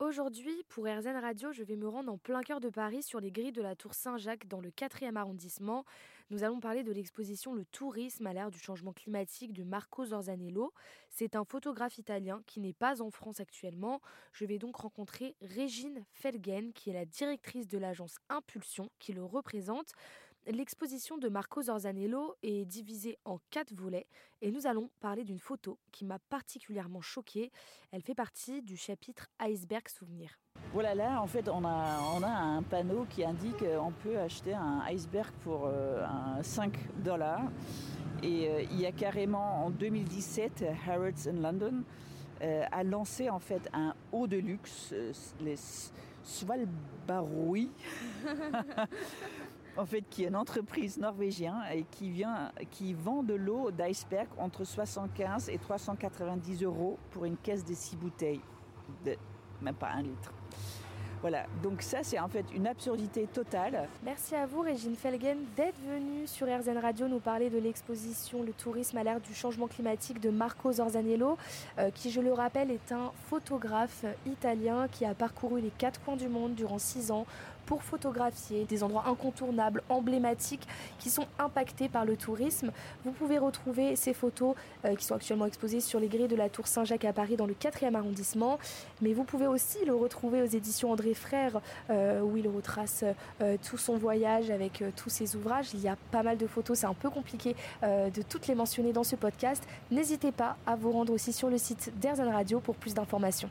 Aujourd'hui, pour RZN Radio, je vais me rendre en plein cœur de Paris sur les grilles de la Tour Saint-Jacques dans le 4e arrondissement. Nous allons parler de l'exposition Le tourisme à l'ère du changement climatique de Marco Zorzanello. C'est un photographe italien qui n'est pas en France actuellement. Je vais donc rencontrer Régine Felgen, qui est la directrice de l'agence Impulsion qui le représente. L'exposition de Marco Zorzanello est divisée en quatre volets et nous allons parler d'une photo qui m'a particulièrement choquée. Elle fait partie du chapitre Iceberg Souvenir. Voilà, là, en fait, on a, un panneau qui indique qu'on peut acheter un iceberg pour euh, un 5 dollars. Et euh, il y a carrément, en 2017, Harrods in London euh, a lancé en fait un haut de luxe, Svalbaroi. en fait, qui est une entreprise norvégienne et qui, vient, qui vend de l'eau d'iceberg entre 75 et 390 euros pour une caisse de 6 bouteilles, même pas un litre. Voilà, donc ça c'est en fait une absurdité totale. Merci à vous Régine Felgen d'être venue sur RZN Radio nous parler de l'exposition Le tourisme à l'ère du changement climatique de Marco Zorzaniello, euh, qui je le rappelle est un photographe italien qui a parcouru les quatre coins du monde durant six ans pour photographier des endroits incontournables, emblématiques, qui sont impactés par le tourisme. Vous pouvez retrouver ces photos euh, qui sont actuellement exposées sur les grilles de la Tour Saint-Jacques à Paris dans le 4e arrondissement, mais vous pouvez aussi le retrouver aux éditions André Frères euh, où il retrace euh, tout son voyage avec tous ses ouvrages. Il y a pas mal de photos, c'est un peu compliqué de toutes les mentionner dans ce podcast. N'hésitez pas à vous rendre aussi sur le site d'Erzan Radio pour plus d'informations.